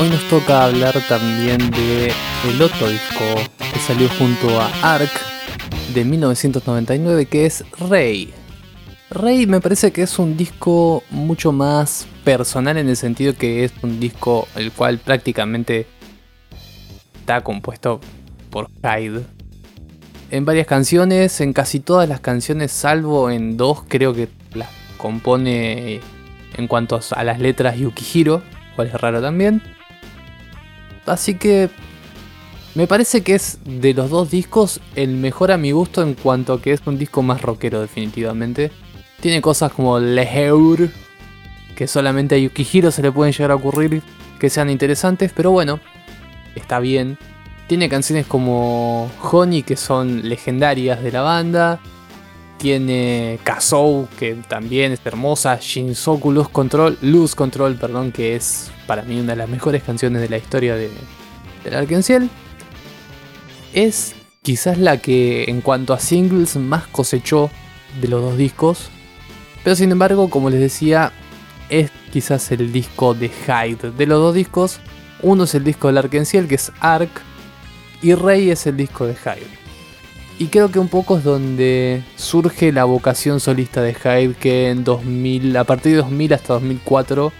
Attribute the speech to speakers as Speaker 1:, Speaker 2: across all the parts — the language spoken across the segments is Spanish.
Speaker 1: hoy nos toca hablar también de el otro disco que salió junto a Ark de 1999 que es Rey. Rey me parece que es un disco mucho más personal en el sentido que es un disco el cual prácticamente está compuesto por Hyde. En varias canciones, en casi todas las canciones, salvo en dos, creo que las compone en cuanto a las letras Yukihiro, cual es raro también. Así que me parece que es de los dos discos el mejor a mi gusto en cuanto a que es un disco más rockero definitivamente. Tiene cosas como Leheur, que solamente a Yukihiro se le pueden llegar a ocurrir que sean interesantes, pero bueno, está bien. Tiene canciones como Honey, que son legendarias de la banda. Tiene Kazou, que también es hermosa. Shinsoku Luz Control, Luz Control, perdón, que es para mí una de las mejores canciones de la historia de, del Arkenciel. Es quizás la que en cuanto a singles más cosechó de los dos discos. Pero sin embargo, como les decía, es quizás el disco de Hyde. De los dos discos, uno es el disco del Arkenciel, que es Ark, y Rey es el disco de Hyde. Y creo que un poco es donde surge la vocación solista de Hyde, que en 2000, a partir de 2000 hasta 2004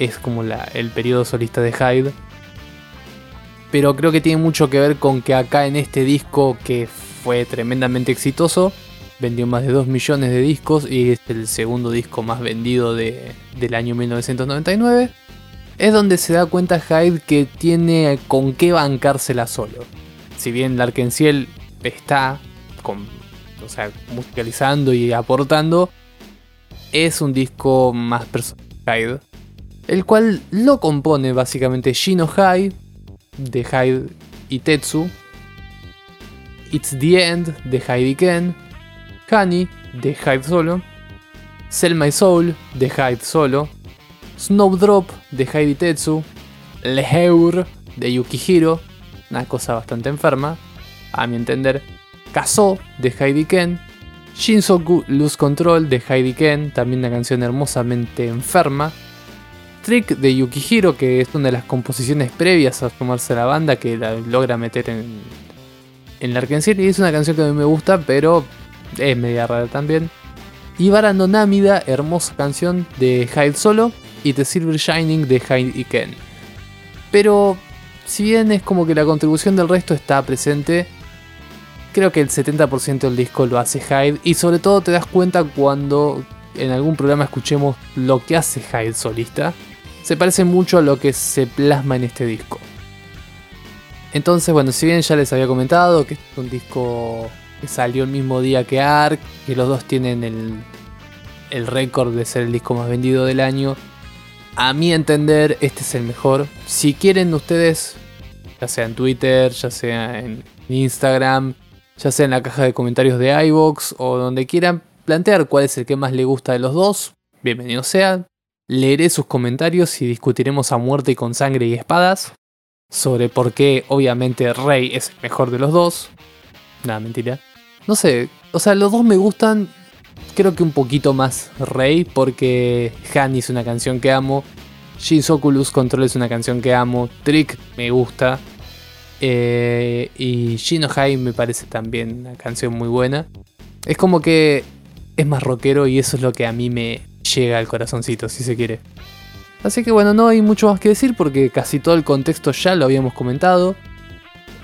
Speaker 1: es como el periodo solista de Hyde. Pero creo que tiene mucho que ver con que acá en este disco, que fue tremendamente exitoso, vendió más de 2 millones de discos y es el segundo disco más vendido de, del año 1999. Es donde se da cuenta Hyde que tiene con qué bancársela solo. Si bien Larkenciel está con, o sea, musicalizando y aportando, es un disco más personal, el cual lo compone básicamente Shino Hyde, de Hyde y Tetsu, It's the End, de Hyde Ken, Honey, de Hyde solo, Sell My Soul, de Hyde solo, Snowdrop, de y Tetsu, Leheur, de Yukihiro, una cosa bastante enferma, a mi entender, Kazo de Heidi Ken, Shinsoku Lose Control de Heidi Ken, también una canción hermosamente enferma, Trick de Yukihiro, que es una de las composiciones previas a tomarse la banda que la logra meter en, en la Arkansas y es una canción que a mí me gusta, pero es media rara también. Y Barando Namida, hermosa canción de Hyde solo, y The Silver Shining de Heidi Ken. Pero si bien es como que la contribución del resto está presente, creo que el 70% del disco lo hace Hyde y sobre todo te das cuenta cuando en algún programa escuchemos lo que hace Hyde solista. Se parece mucho a lo que se plasma en este disco. Entonces, bueno, si bien ya les había comentado que es un disco que salió el mismo día que Ark, que los dos tienen el, el récord de ser el disco más vendido del año, a mi entender este es el mejor. Si quieren ustedes, ya sea en Twitter, ya sea en Instagram, ya sea en la caja de comentarios de iVoox o donde quieran plantear cuál es el que más le gusta de los dos, bienvenido sea. Leeré sus comentarios y discutiremos a muerte con sangre y espadas sobre por qué obviamente Rey es el mejor de los dos. Nada, mentira. No sé, o sea, los dos me gustan, creo que un poquito más Rey porque Hani es una canción que amo, Shinsoku Luz Control es una canción que amo, Trick me gusta, eh, y Shino High me parece también una canción muy buena. Es como que es más rockero y eso es lo que a mí me llega al corazoncito, si se quiere. Así que bueno, no hay mucho más que decir porque casi todo el contexto ya lo habíamos comentado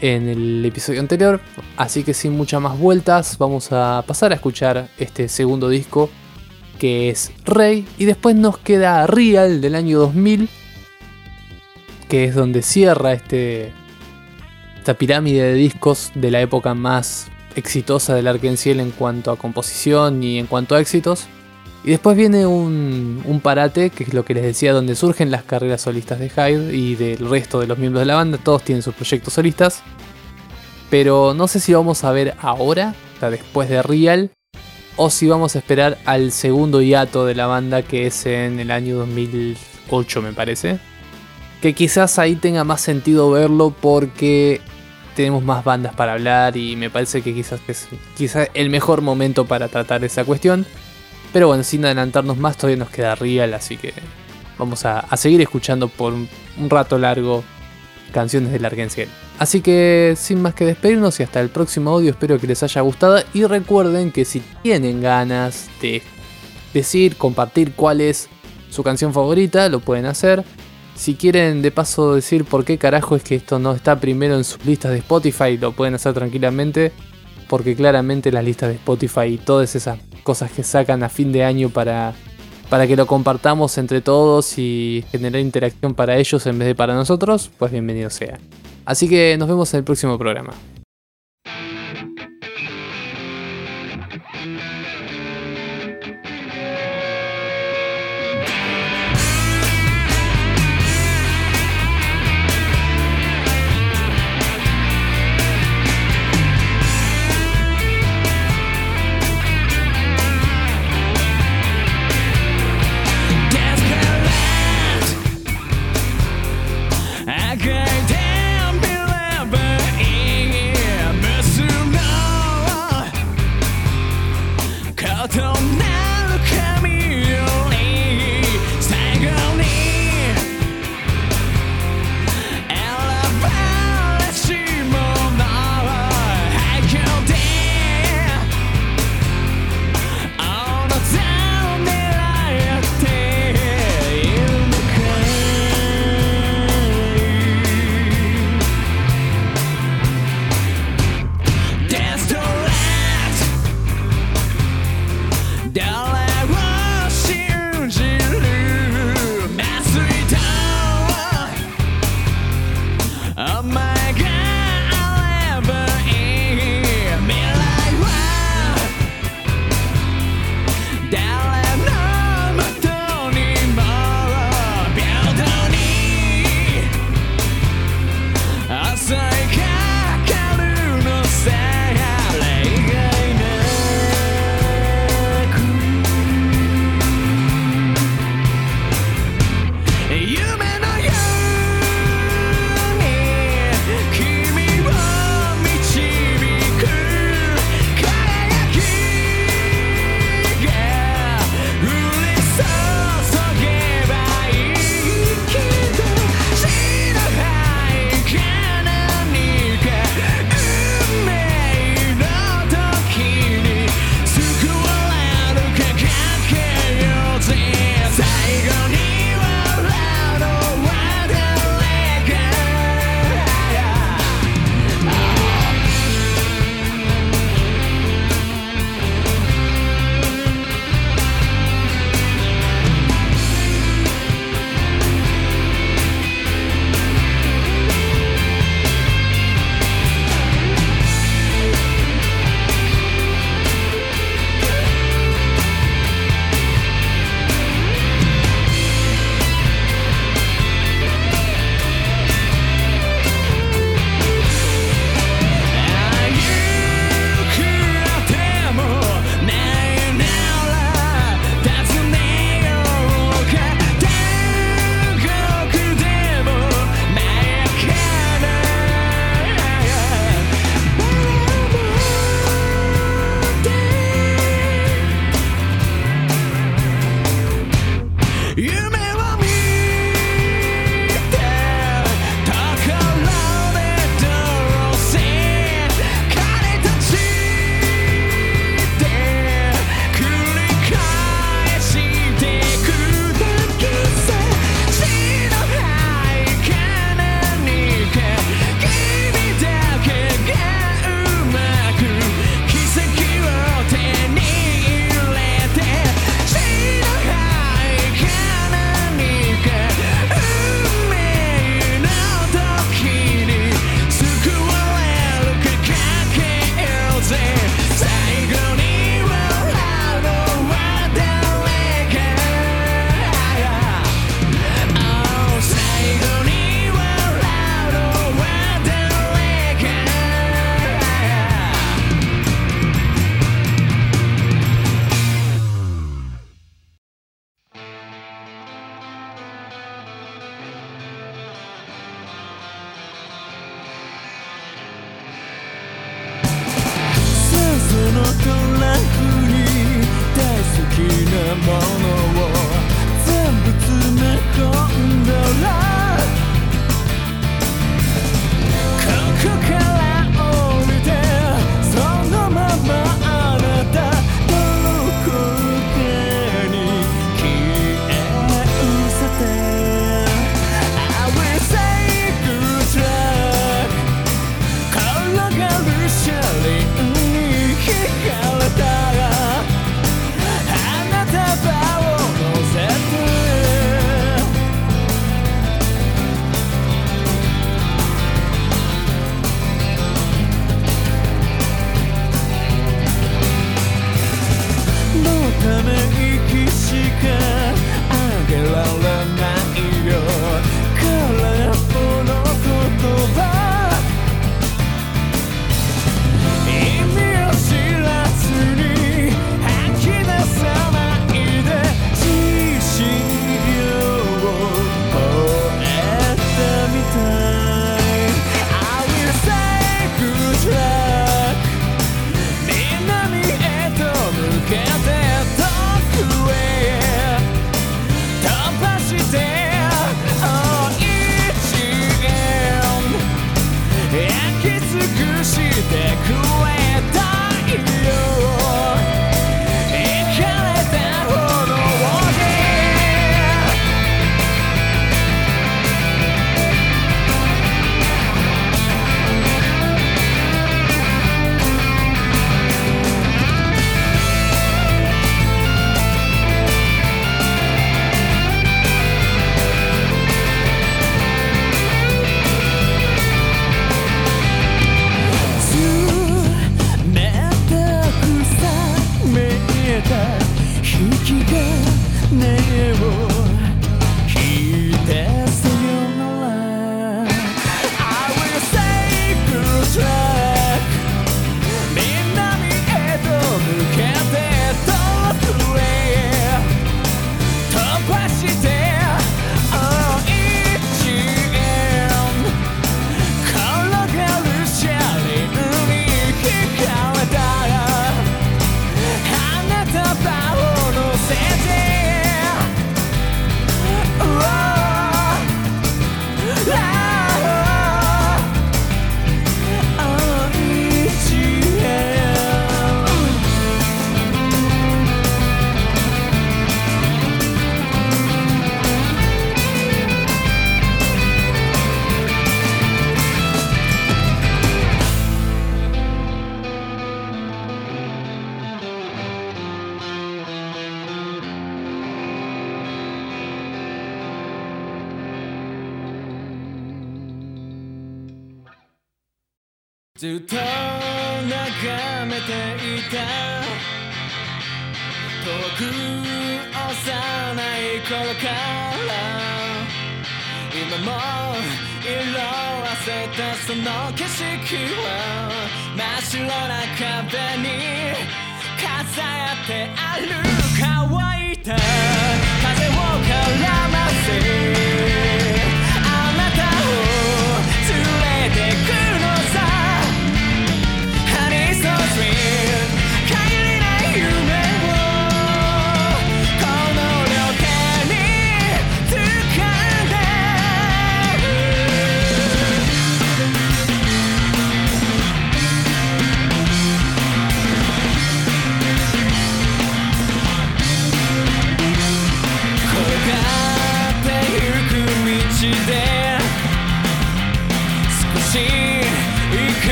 Speaker 1: en el episodio anterior. Así que sin muchas más vueltas, vamos a pasar a escuchar este segundo disco que es Rey. Y después nos queda Real del año 2000, que es donde cierra este esta pirámide de discos de la época más exitosa del Arkenciel en cuanto a composición y en cuanto a éxitos. Y después viene un, parate, que es lo que les decía, donde surgen las carreras solistas de Hyde y del resto de los miembros de la banda. Todos tienen sus proyectos solistas. Pero no sé si vamos a ver ahora, o sea, después de Real, o si vamos a esperar al segundo hiato de la banda, que es en el año 2008, me parece. Que quizás ahí tenga más sentido verlo porque tenemos más bandas para hablar y me parece que quizás es quizás el mejor momento para tratar esa cuestión. Pero bueno, sin adelantarnos más, todavía nos queda Real, así que vamos a, seguir escuchando por
Speaker 2: un rato largo canciones de Largenciel. Así que sin más que despedirnos y hasta el próximo audio espero que les haya gustado y recuerden que si tienen ganas de decir, compartir cuál es su canción favorita, lo pueden hacer. Si quieren de paso decir por qué carajo es que esto no está primero en sus listas de Spotify, lo pueden hacer tranquilamente. Porque claramente las listas de Spotify y todas esas cosas que sacan a fin de año para, para que lo compartamos entre todos y generar interacción para ellos en vez de para nosotros, pues bienvenido sea. Así que nos vemos en el próximo programa.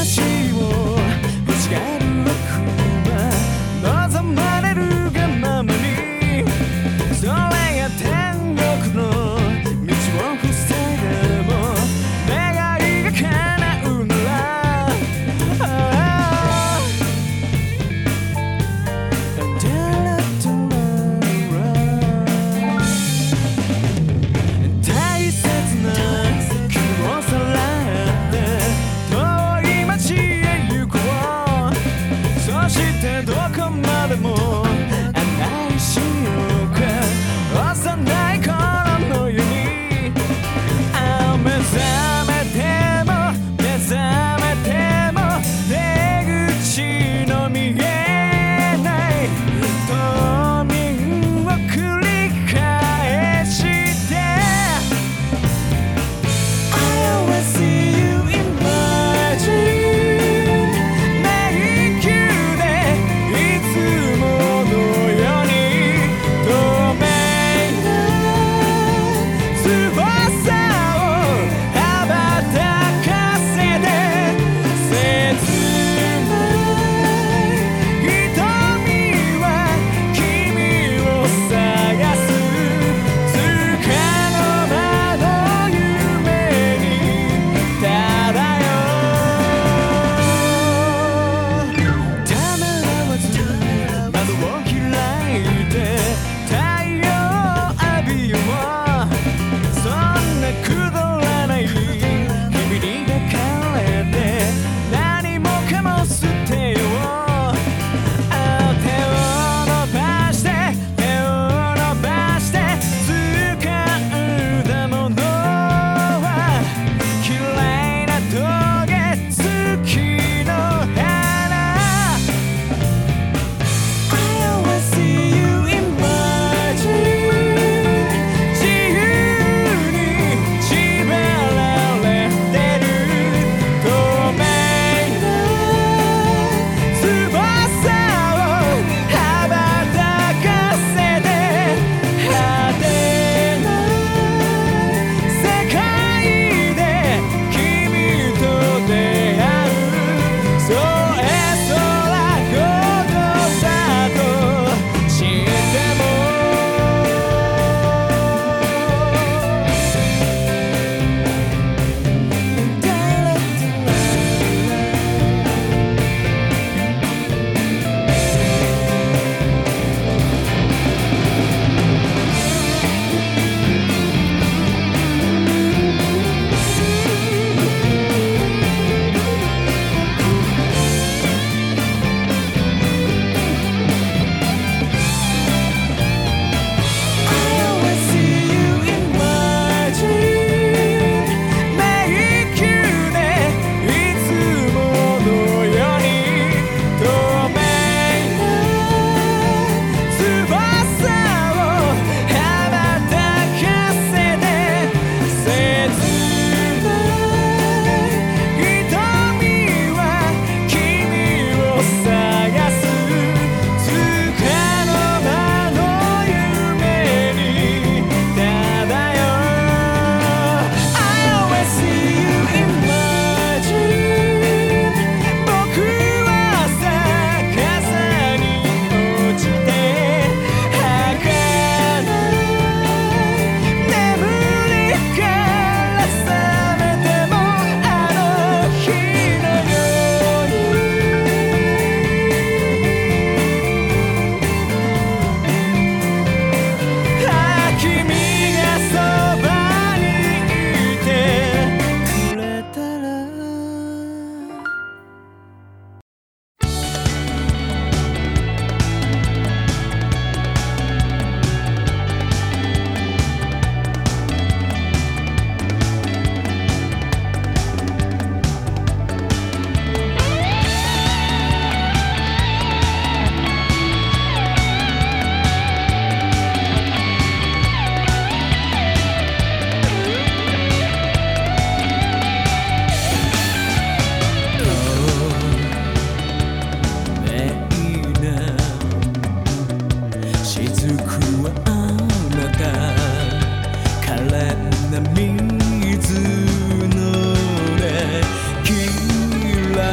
Speaker 2: 那际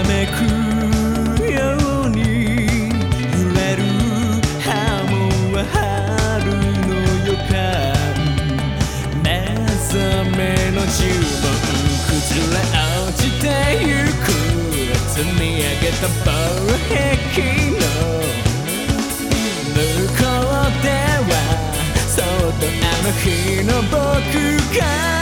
Speaker 2: めくように揺れる波紋は春の予感目覚めの呪文崩れ落ちてゆく積み上げた防壁の向こうではそっとあの日の僕が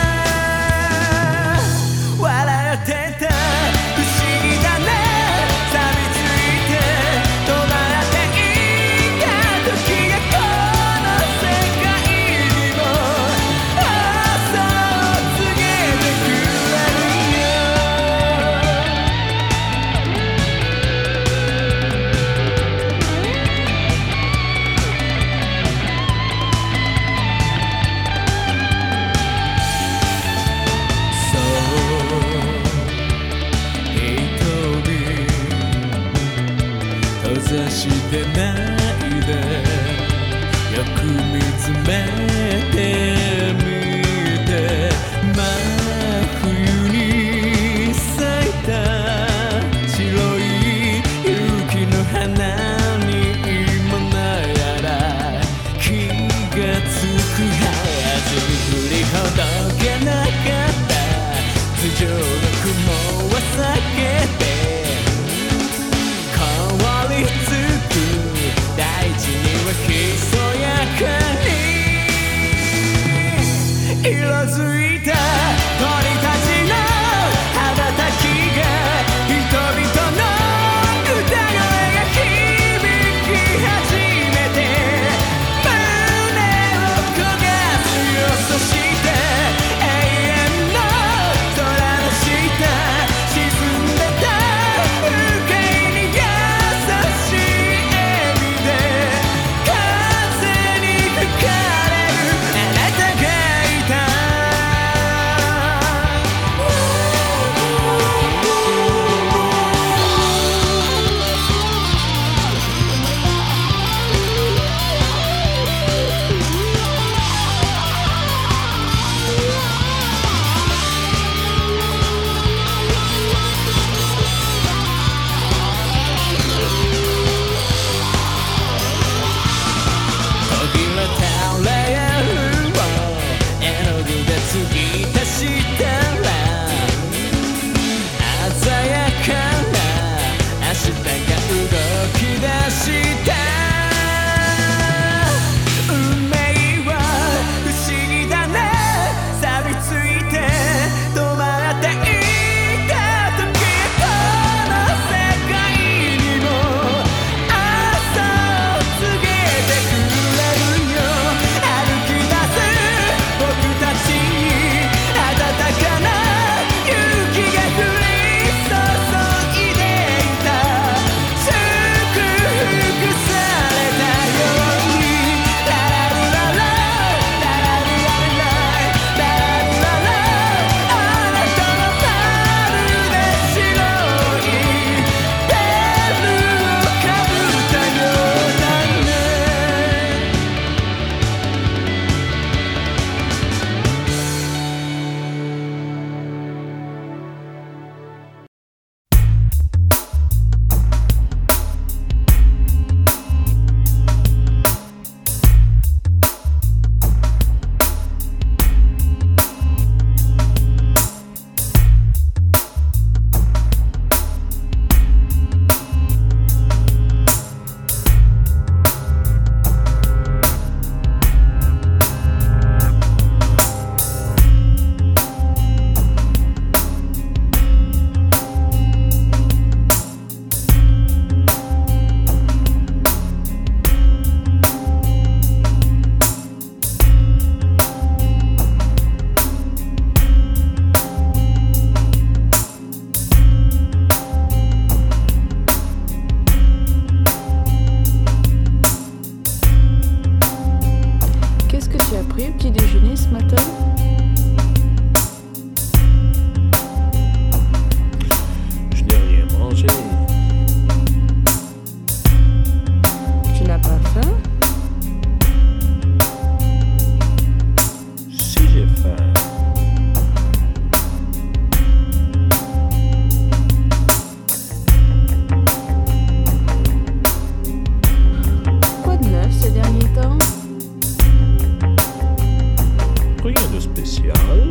Speaker 2: Yeah.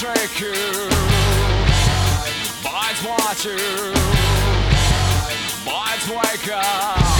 Speaker 2: take you, bites watch you, bites wake up.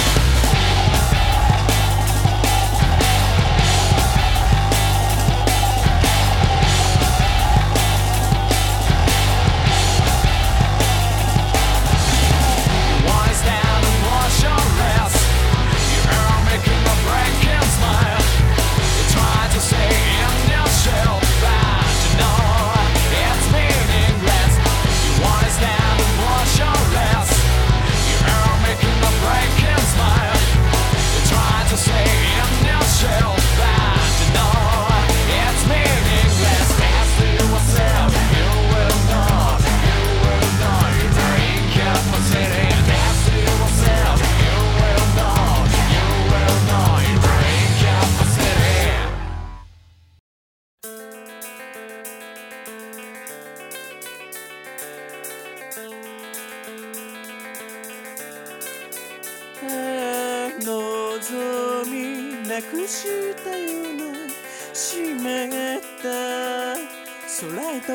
Speaker 2: 空へと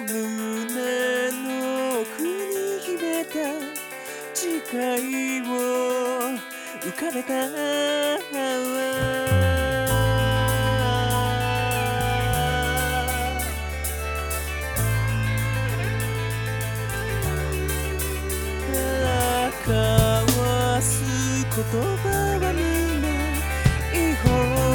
Speaker 2: 胸の奥に秘めた誓いを浮かべた交わす言葉はみんな違法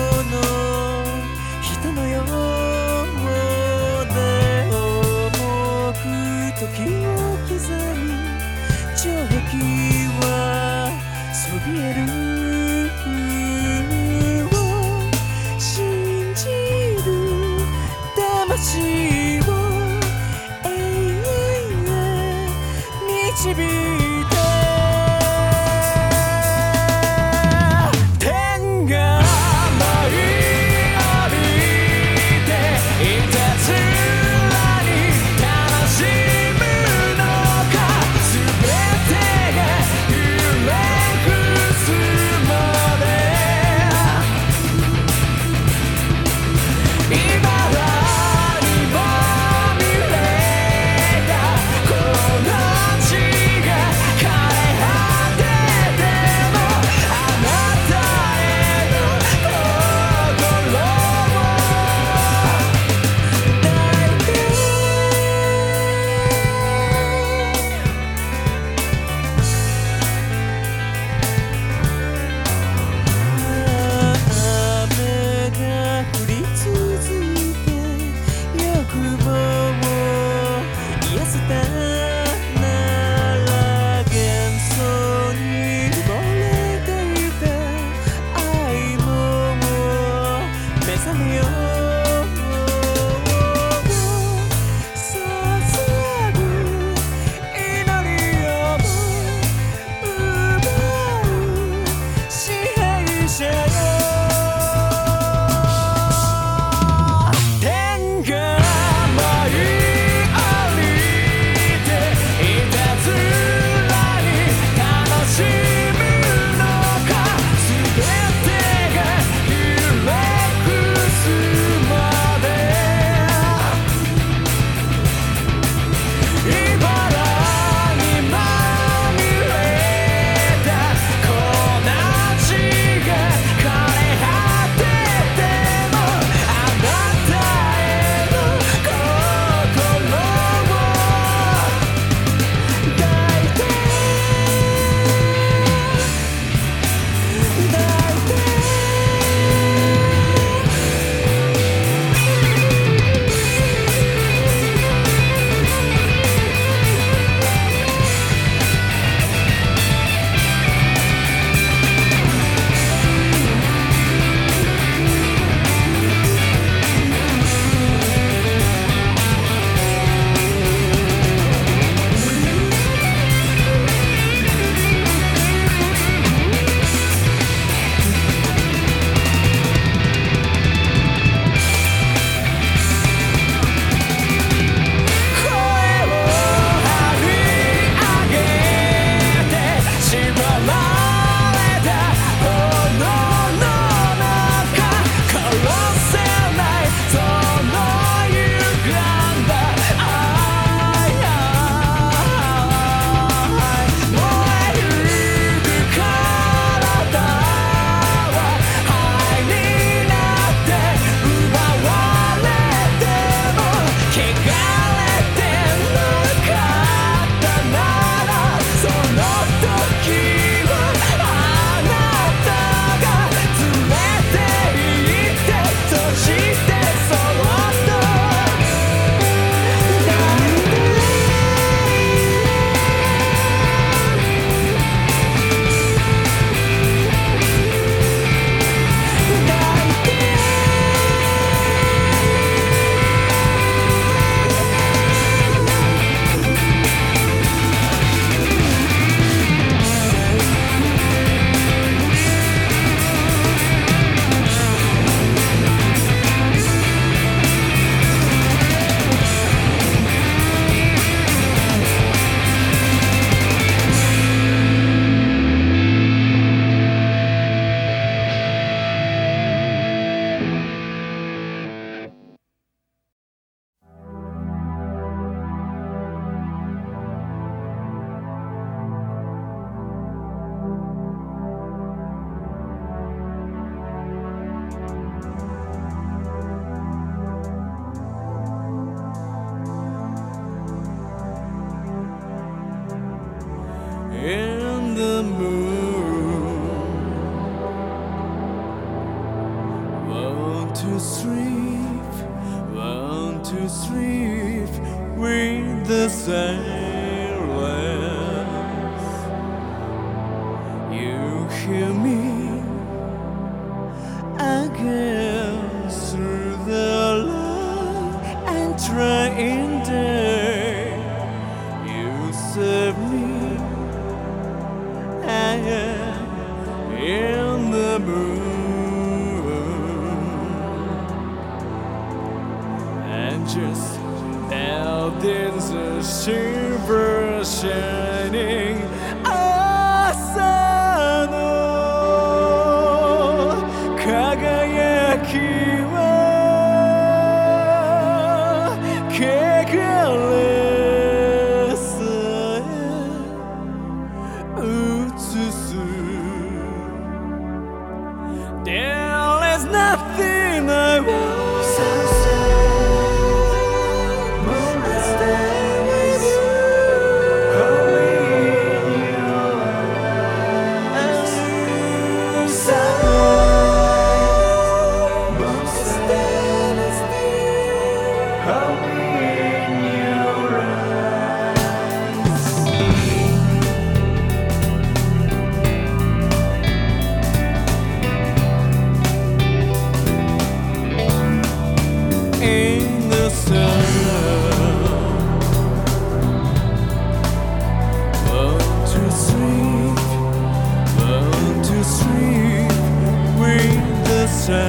Speaker 2: to sleep with the same.